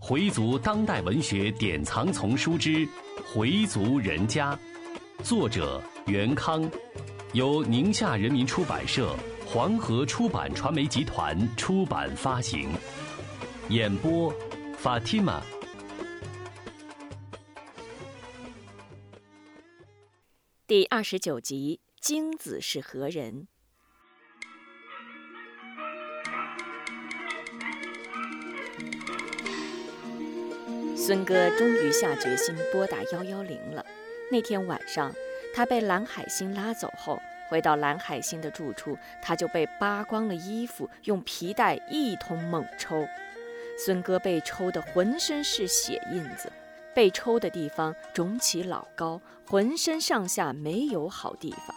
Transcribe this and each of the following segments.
回族当代文学典藏丛书之《回族人家》，作者袁康，由宁夏人民出版社、黄河出版传媒集团出版发行。演播：Fatima。第二十九集：精子是何人？孙哥终于下决心拨打幺幺零了。那天晚上，他被蓝海星拉走后，回到蓝海星的住处，他就被扒光了衣服，用皮带一通猛抽。孙哥被抽得浑身是血印子，被抽的地方肿起老高，浑身上下没有好地方。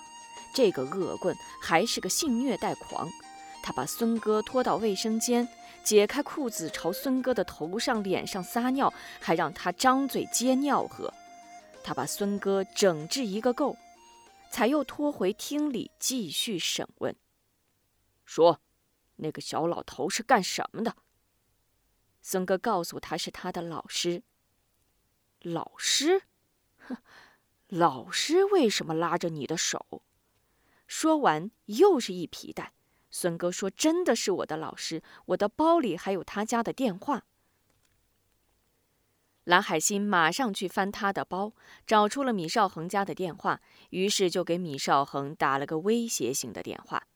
这个恶棍还是个性虐待狂，他把孙哥拖到卫生间。解开裤子，朝孙哥的头上、脸上撒尿，还让他张嘴接尿喝。他把孙哥整治一个够，才又拖回厅里继续审问。说：“那个小老头是干什么的？”孙哥告诉他是他的老师。老师？哼，老师为什么拉着你的手？说完，又是一皮带。孙哥说：“真的是我的老师，我的包里还有他家的电话。”蓝海心马上去翻他的包，找出了米少恒家的电话，于是就给米少恒打了个威胁性的电话。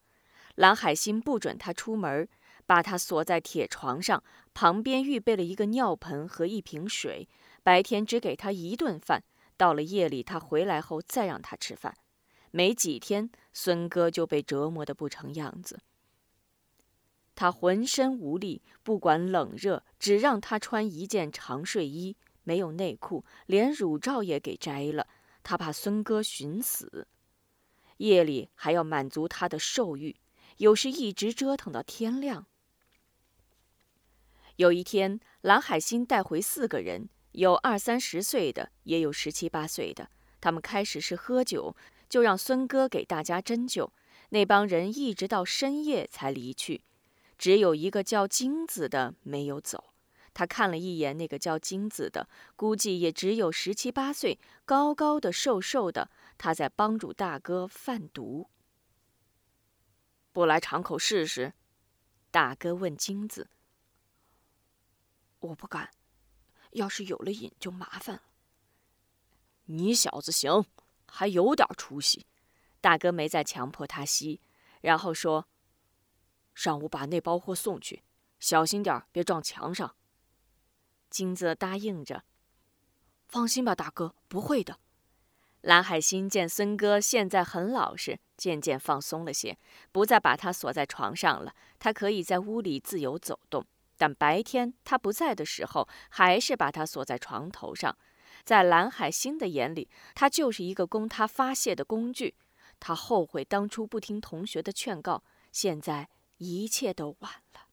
蓝海心不准他出门，把他锁在铁床上，旁边预备了一个尿盆和一瓶水。白天只给他一顿饭，到了夜里他回来后再让他吃饭。没几天，孙哥就被折磨得不成样子。他浑身无力，不管冷热，只让他穿一件长睡衣，没有内裤，连乳罩也给摘了。他怕孙哥寻死，夜里还要满足他的兽欲，有时一直折腾到天亮。有一天，蓝海星带回四个人，有二三十岁的，也有十七八岁的。他们开始是喝酒。就让孙哥给大家针灸，那帮人一直到深夜才离去，只有一个叫金子的没有走。他看了一眼那个叫金子的，估计也只有十七八岁，高高的、瘦瘦的。他在帮助大哥贩毒。不来尝口试试？大哥问金子。我不敢，要是有了瘾就麻烦了。你小子行。还有点出息，大哥没再强迫他吸，然后说：“上午把那包货送去，小心点别撞墙上。”金子答应着：“放心吧，大哥，不会的。”蓝海星见孙哥现在很老实，渐渐放松了些，不再把他锁在床上了。他可以在屋里自由走动，但白天他不在的时候，还是把他锁在床头上。在蓝海星的眼里，他就是一个供他发泄的工具。他后悔当初不听同学的劝告，现在一切都晚了。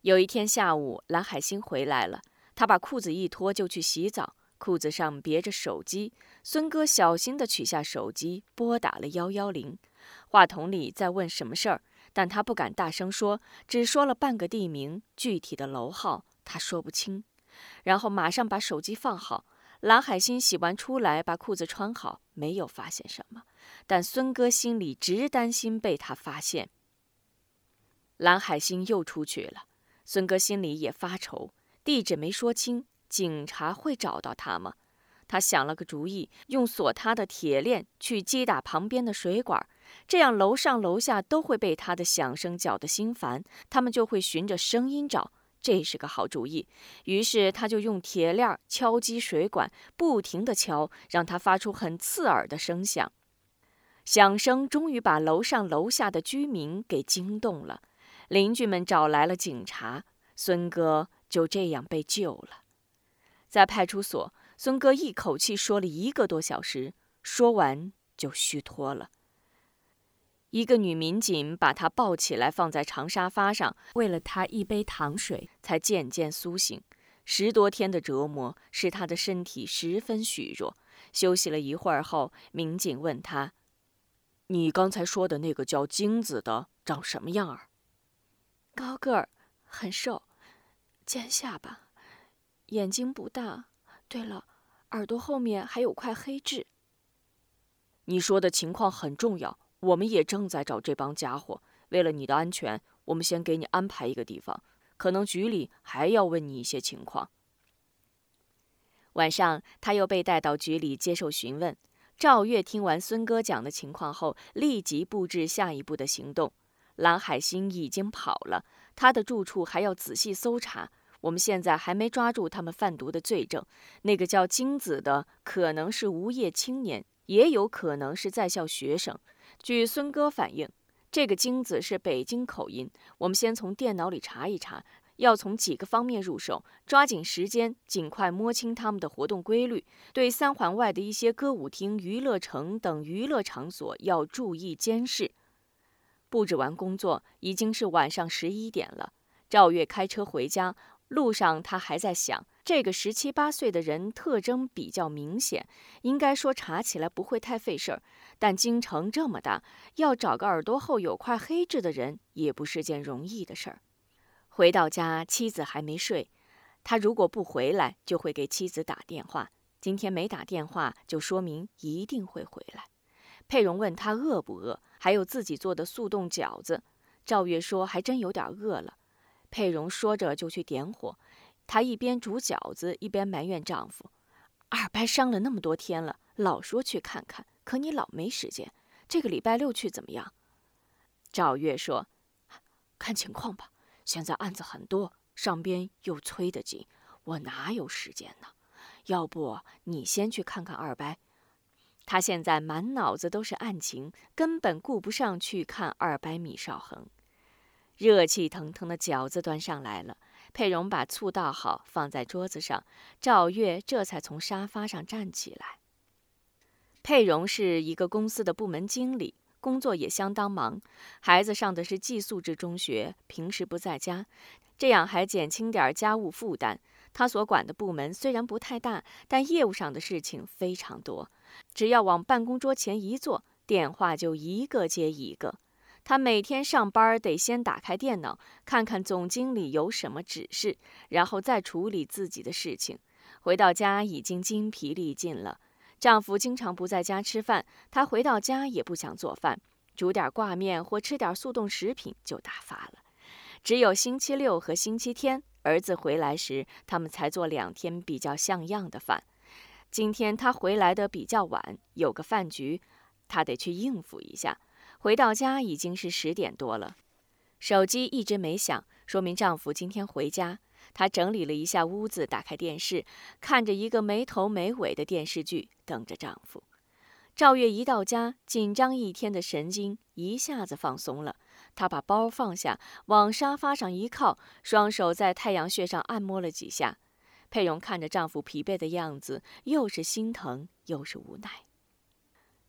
有一天下午，蓝海星回来了，他把裤子一脱就去洗澡，裤子上别着手机。孙哥小心地取下手机，拨打了幺幺零，话筒里在问什么事儿，但他不敢大声说，只说了半个地名，具体的楼号他说不清。然后马上把手机放好。蓝海星洗完出来，把裤子穿好，没有发现什么。但孙哥心里直担心被他发现。蓝海星又出去了，孙哥心里也发愁。地址没说清，警察会找到他吗？他想了个主意，用锁他的铁链去击打旁边的水管，这样楼上楼下都会被他的响声搅得心烦，他们就会循着声音找。这是个好主意，于是他就用铁链敲击水管，不停地敲，让它发出很刺耳的声响。响声终于把楼上楼下的居民给惊动了，邻居们找来了警察，孙哥就这样被救了。在派出所，孙哥一口气说了一个多小时，说完就虚脱了。一个女民警把他抱起来，放在长沙发上，喂了他一杯糖水，才渐渐苏醒。十多天的折磨使他的身体十分虚弱。休息了一会儿后，民警问他：“你刚才说的那个叫金子的长什么样儿？”“高个儿，很瘦，尖下巴，眼睛不大。对了，耳朵后面还有块黑痣。你说的情况很重要，我们也正在找这帮家伙。为了你的安全，我们先给你安排一个地方。可能局里还要问你一些情况。晚上，他又被带到局里接受询问。赵月听完孙哥讲的情况后，立即布置下一步的行动。蓝海星已经跑了，他的住处还要仔细搜查。我们现在还没抓住他们贩毒的罪证。那个叫金子的，可能是无业青年，也有可能是在校学生。据孙哥反映，这个金子是北京口音。我们先从电脑里查一查。要从几个方面入手，抓紧时间，尽快摸清他们的活动规律。对三环外的一些歌舞厅、娱乐城等娱乐场所要注意监视。布置完工作，已经是晚上十一点了。赵月开车回家，路上他还在想：这个十七八岁的人特征比较明显，应该说查起来不会太费事儿。但京城这么大，要找个耳朵后有块黑痣的人，也不是件容易的事儿。回到家，妻子还没睡。他如果不回来，就会给妻子打电话。今天没打电话，就说明一定会回来。佩蓉问他饿不饿，还有自己做的速冻饺子。赵月说还真有点饿了。佩蓉说着就去点火。她一边煮饺子，一边埋怨丈夫：“二伯伤了那么多天了，老说去看看，可你老没时间。这个礼拜六去怎么样？”赵月说：“看情况吧。”现在案子很多，上边又催得紧，我哪有时间呢？要不你先去看看二伯。他现在满脑子都是案情，根本顾不上去看二百米少恒。热气腾腾的饺子端上来了，佩蓉把醋倒好，放在桌子上。赵月这才从沙发上站起来。佩蓉是一个公司的部门经理。工作也相当忙，孩子上的是寄宿制中学，平时不在家，这样还减轻点家务负担。他所管的部门虽然不太大，但业务上的事情非常多。只要往办公桌前一坐，电话就一个接一个。他每天上班得先打开电脑，看看总经理有什么指示，然后再处理自己的事情。回到家已经精疲力尽了。丈夫经常不在家吃饭，她回到家也不想做饭，煮点挂面或吃点速冻食品就打发了。只有星期六和星期天，儿子回来时，他们才做两天比较像样的饭。今天他回来的比较晚，有个饭局，她得去应付一下。回到家已经是十点多了，手机一直没响，说明丈夫今天回家。她整理了一下屋子，打开电视，看着一个没头没尾的电视剧，等着丈夫。赵月一到家，紧张一天的神经一下子放松了。她把包放下，往沙发上一靠，双手在太阳穴上按摩了几下。佩蓉看着丈夫疲惫的样子，又是心疼又是无奈。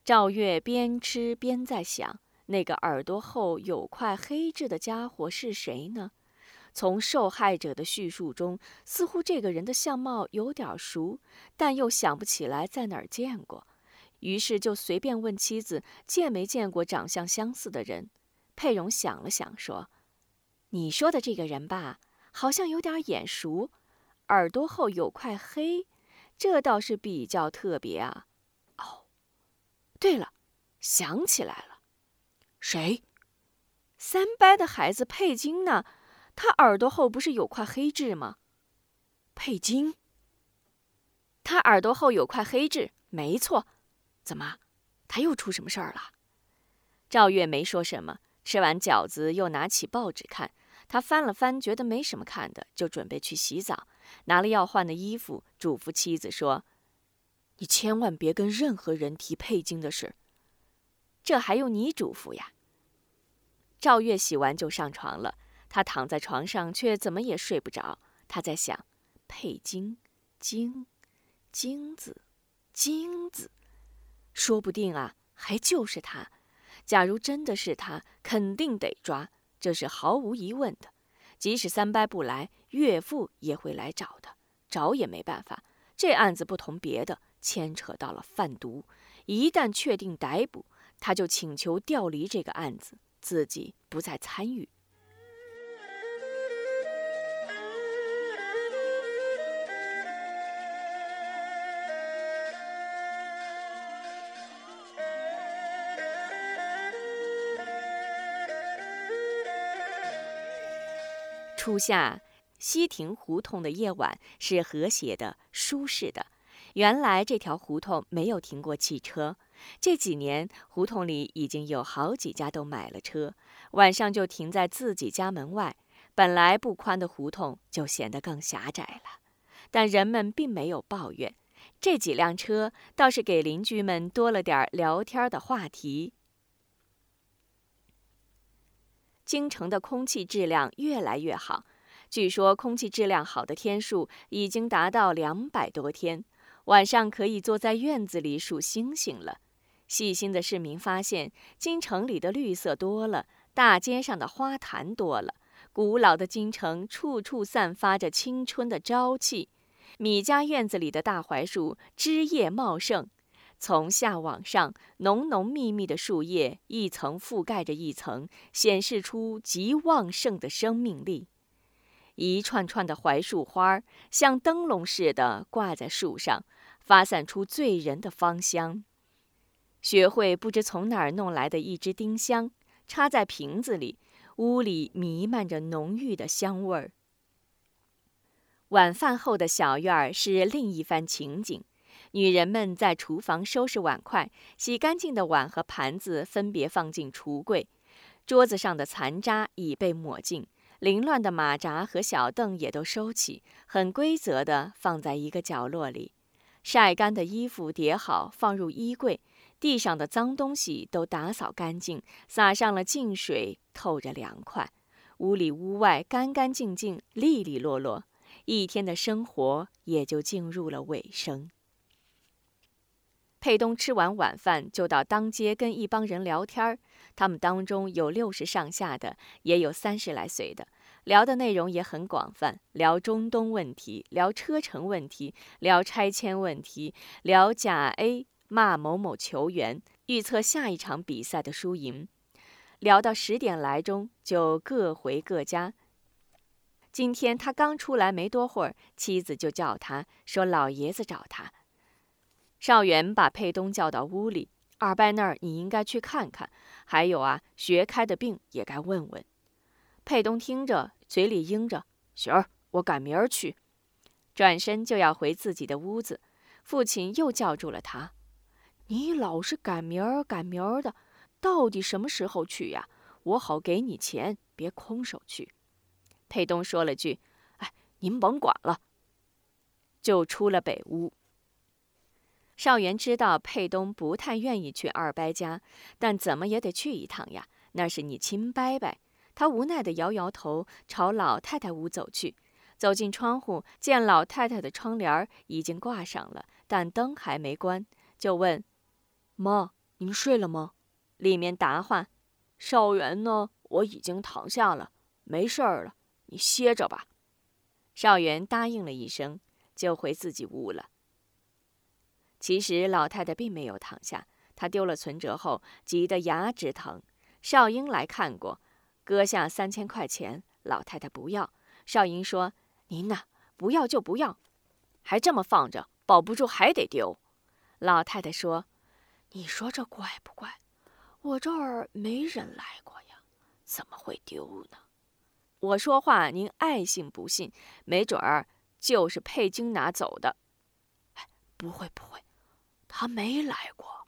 赵月边吃边在想：那个耳朵后有块黑痣的家伙是谁呢？从受害者的叙述中，似乎这个人的相貌有点熟，但又想不起来在哪儿见过，于是就随便问妻子见没见过长相相似的人。佩蓉想了想，说：“你说的这个人吧，好像有点眼熟，耳朵后有块黑，这倒是比较特别啊。”哦，对了，想起来了，谁？三班的孩子佩金呢？他耳朵后不是有块黑痣吗？佩金。他耳朵后有块黑痣，没错。怎么，他又出什么事儿了？赵月没说什么，吃完饺子又拿起报纸看。他翻了翻，觉得没什么看的，就准备去洗澡，拿了要换的衣服，嘱咐妻子说：“你千万别跟任何人提佩金的事。”这还用你嘱咐呀？赵月洗完就上床了。他躺在床上，却怎么也睡不着。他在想：佩金，金，金子，金子，说不定啊，还就是他。假如真的是他，肯定得抓，这是毫无疑问的。即使三伯不来，岳父也会来找的。找也没办法，这案子不同别的，牵扯到了贩毒。一旦确定逮捕，他就请求调离这个案子，自己不再参与。初夏，西亭胡同的夜晚是和谐的、舒适的。原来这条胡同没有停过汽车，这几年胡同里已经有好几家都买了车，晚上就停在自己家门外。本来不宽的胡同就显得更狭窄了，但人们并没有抱怨。这几辆车倒是给邻居们多了点聊天的话题。京城的空气质量越来越好，据说空气质量好的天数已经达到两百多天，晚上可以坐在院子里数星星了。细心的市民发现，京城里的绿色多了，大街上的花坛多了。古老的京城处处散发着青春的朝气，米家院子里的大槐树枝叶茂盛，从下往上，浓浓密密的树叶一层覆盖着一层，显示出极旺盛的生命力。一串串的槐树花像灯笼似的挂在树上，发散出醉人的芳香。学会不知从哪儿弄来的一支丁香，插在瓶子里。屋里弥漫着浓郁的香味儿。晚饭后的小院儿是另一番情景，女人们在厨房收拾碗筷，洗干净的碗和盘子分别放进橱柜，桌子上的残渣已被抹净，凌乱的马扎和小凳也都收起，很规则地放在一个角落里。晒干的衣服叠好，放入衣柜。地上的脏东西都打扫干净，洒上了净水，透着凉快。屋里屋外干干净净，利利落落，一天的生活也就进入了尾声。佩东吃完晚饭，就到当街跟一帮人聊天。他们当中有六十上下的，也有三十来岁的，聊的内容也很广泛，聊中东问题，聊车程问题，聊拆迁问题，聊甲 A。骂某某球员，预测下一场比赛的输赢，聊到十点来钟就各回各家。今天他刚出来没多会儿，妻子就叫他说：“老爷子找他。”少元把佩东叫到屋里：“二伯那儿你应该去看看，还有啊，学开的病也该问问。”佩东听着，嘴里应着：“行儿，我赶明儿去。”转身就要回自己的屋子，父亲又叫住了他。你老是赶明儿赶明儿的，到底什么时候去呀？我好给你钱，别空手去。佩东说了句：“哎，您甭管了。”就出了北屋。少元知道佩东不太愿意去二伯家，但怎么也得去一趟呀，那是你亲伯伯。他无奈地摇摇头，朝老太太屋走去。走进窗户，见老太太的窗帘已经挂上了，但灯还没关，就问。妈，您睡了吗？里面答话：“少元呢？我已经躺下了，没事儿了，你歇着吧。”少元答应了一声，就回自己屋了。其实老太太并没有躺下，她丢了存折后，急得牙直疼。少英来看过，搁下三千块钱，老太太不要。少英说：“您呐，不要就不要，还这么放着，保不住还得丢。”老太太说。你说这怪不怪？我这儿没人来过呀，怎么会丢呢？我说话您爱信不信，没准儿就是佩金拿走的。哎，不会不会，他没来过。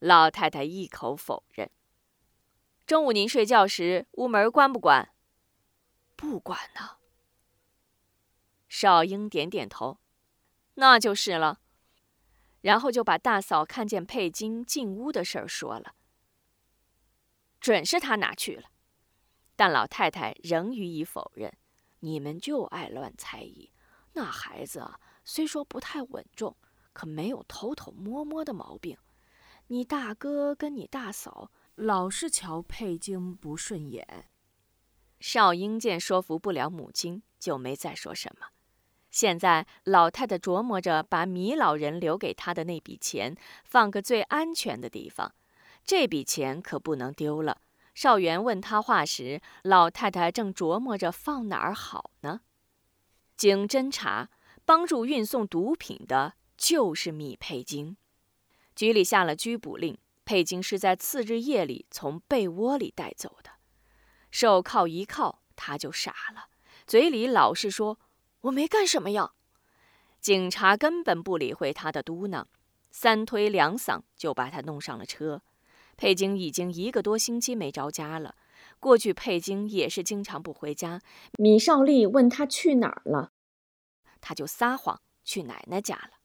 老太太一口否认。中午您睡觉时屋门关不关？不关呢。少英点点头，那就是了。然后就把大嫂看见佩金进屋的事儿说了，准是他拿去了，但老太太仍予以否认。你们就爱乱猜疑，那孩子啊，虽说不太稳重，可没有偷偷摸摸的毛病。你大哥跟你大嫂老是瞧佩金不顺眼。少英见说服不了母亲，就没再说什么。现在老太太琢磨着把米老人留给她的那笔钱放个最安全的地方，这笔钱可不能丢了。少元问他话时，老太太正琢磨着放哪儿好呢。经侦查，帮助运送毒品的就是米佩金。局里下了拘捕令，佩金是在次日夜里从被窝里带走的。手铐一铐，他就傻了。嘴里老是说“我没干什么呀”。警察根本不理会他的嘟囔，三推两搡就把他弄上了车。佩金已经一个多星期没着家了。过去佩金也是经常不回家。米少利问他去哪儿了，他就撒谎去奶奶家了。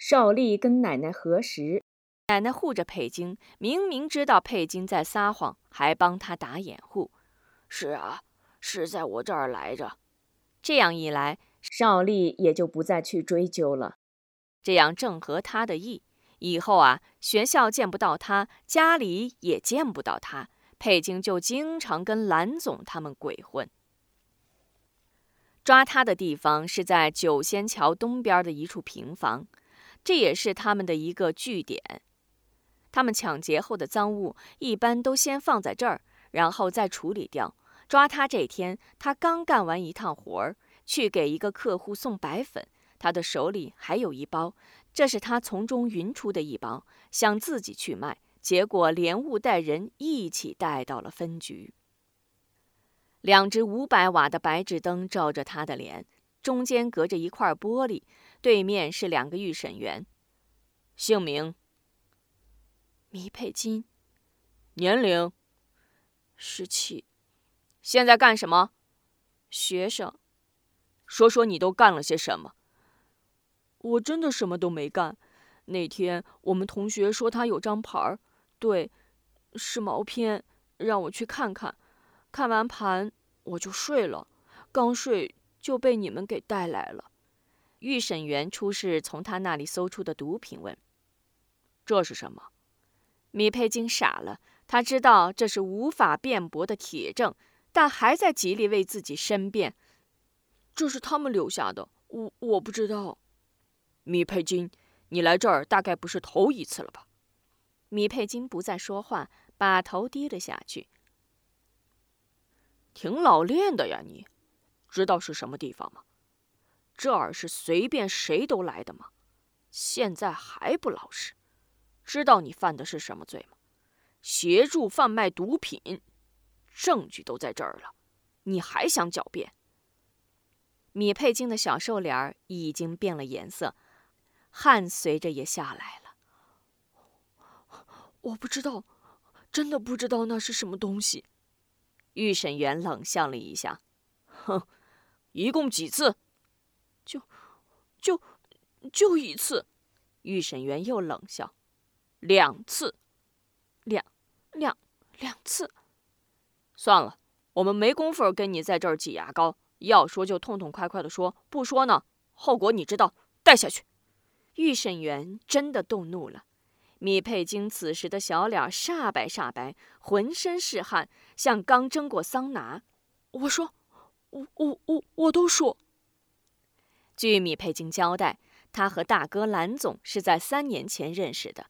少丽跟奶奶核实，奶奶护着佩金，明明知道佩金在撒谎，还帮他打掩护。是啊，是在我这儿来着。这样一来，少丽也就不再去追究了。这样正合他的意。以后啊，学校见不到他，家里也见不到他。佩金就经常跟蓝总他们鬼混。抓他的地方是在九仙桥东边的一处平房，这也是他们的一个据点。他们抢劫后的赃物一般都先放在这儿，然后再处理掉。抓他这天，他刚干完一趟活儿，去给一个客户送白粉，他的手里还有一包，这是他从中匀出的一包，想自己去卖。结果连物带人一起带到了分局。两只五百瓦的白炽灯照着他的脸，中间隔着一块玻璃，对面是两个预审员。姓名：米佩金。年龄：十七。现在干什么？学生。说说你都干了些什么？我真的什么都没干。那天我们同学说他有张牌儿。对，是毛片，让我去看看。看完盘我就睡了，刚睡就被你们给带来了。预审员出示从他那里搜出的毒品，问：“这是什么？”米佩金傻了，他知道这是无法辩驳的铁证，但还在极力为自己申辩：“这是他们留下的，我我不知道。”米佩金，你来这儿大概不是头一次了吧？米佩金不再说话，把头低了下去。挺老练的呀，你知道是什么地方吗？这儿是随便谁都来的吗？现在还不老实？知道你犯的是什么罪吗？协助贩卖毒品，证据都在这儿了，你还想狡辩？米佩金的小瘦脸儿已经变了颜色，汗随着也下来了。我不知道，真的不知道那是什么东西。预审员冷笑了一下，哼，一共几次？就，就，就一次。预审员又冷笑，两次，两，两，两次。算了，我们没工夫跟你在这儿挤牙膏。要说就痛痛快快的说，不说呢，后果你知道。带下去。预审员真的动怒了。米佩金此时的小脸煞白煞白，浑身是汗，像刚蒸过桑拿。我说，我我我我都说。据米佩金交代，他和大哥蓝总是在三年前认识的。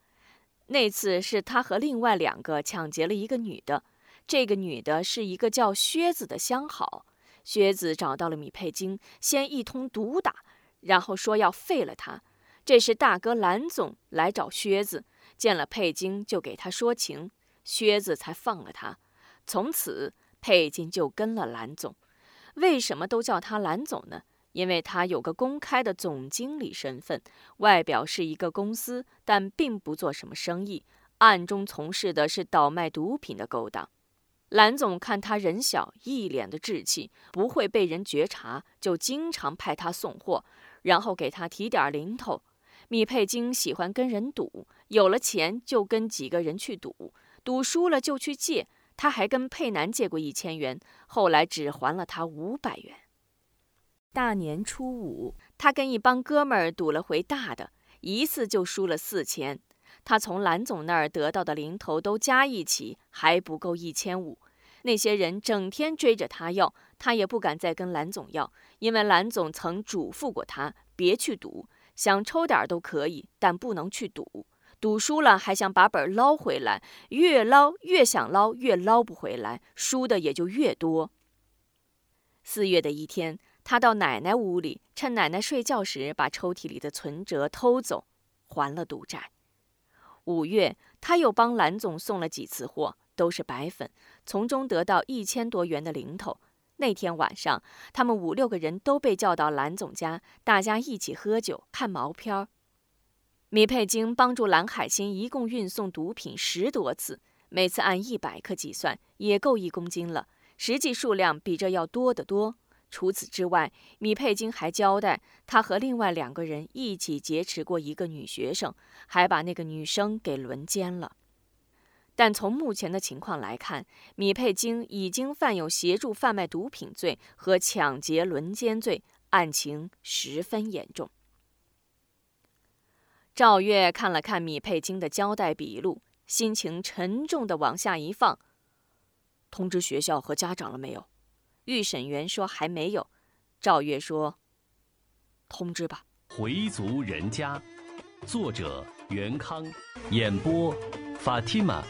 那次是他和另外两个抢劫了一个女的，这个女的是一个叫靴子的相好。靴子找到了米佩金，先一通毒打，然后说要废了他。这时大哥蓝总来找靴子。见了佩金，就给他说情，靴子才放了他。从此，佩金就跟了蓝总。为什么都叫他蓝总呢？因为他有个公开的总经理身份，外表是一个公司，但并不做什么生意，暗中从事的是倒卖毒品的勾当。蓝总看他人小，一脸的志气，不会被人觉察，就经常派他送货，然后给他提点零头。米佩金喜欢跟人赌，有了钱就跟几个人去赌，赌输了就去借。他还跟佩南借过一千元，后来只还了他五百元。大年初五，他跟一帮哥们儿赌了回大的，一次就输了四千。他从蓝总那儿得到的零头都加一起还不够一千五。那些人整天追着他要，他也不敢再跟蓝总要，因为蓝总曾嘱咐过他别去赌。想抽点都可以，但不能去赌。赌输了还想把本捞回来，越捞越想捞，越捞不回来，输的也就越多。四月的一天，他到奶奶屋里，趁奶奶睡觉时把抽屉里的存折偷走，还了赌债。五月，他又帮蓝总送了几次货，都是白粉，从中得到一千多元的零头。那天晚上，他们五六个人都被叫到蓝总家，大家一起喝酒看毛片儿。米佩金帮助蓝海星一共运送毒品十多次，每次按一百克计算，也够一公斤了。实际数量比这要多得多。除此之外，米佩京还交代，他和另外两个人一起劫持过一个女学生，还把那个女生给轮奸了。但从目前的情况来看，米佩京已经犯有协助贩卖毒品罪和抢劫轮奸罪，案情十分严重。赵月看了看米佩京的交代笔录，心情沉重的往下一放。通知学校和家长了没有？预审员说还没有。赵月说：“通知吧。”回族人家，作者袁康，演播法蒂玛。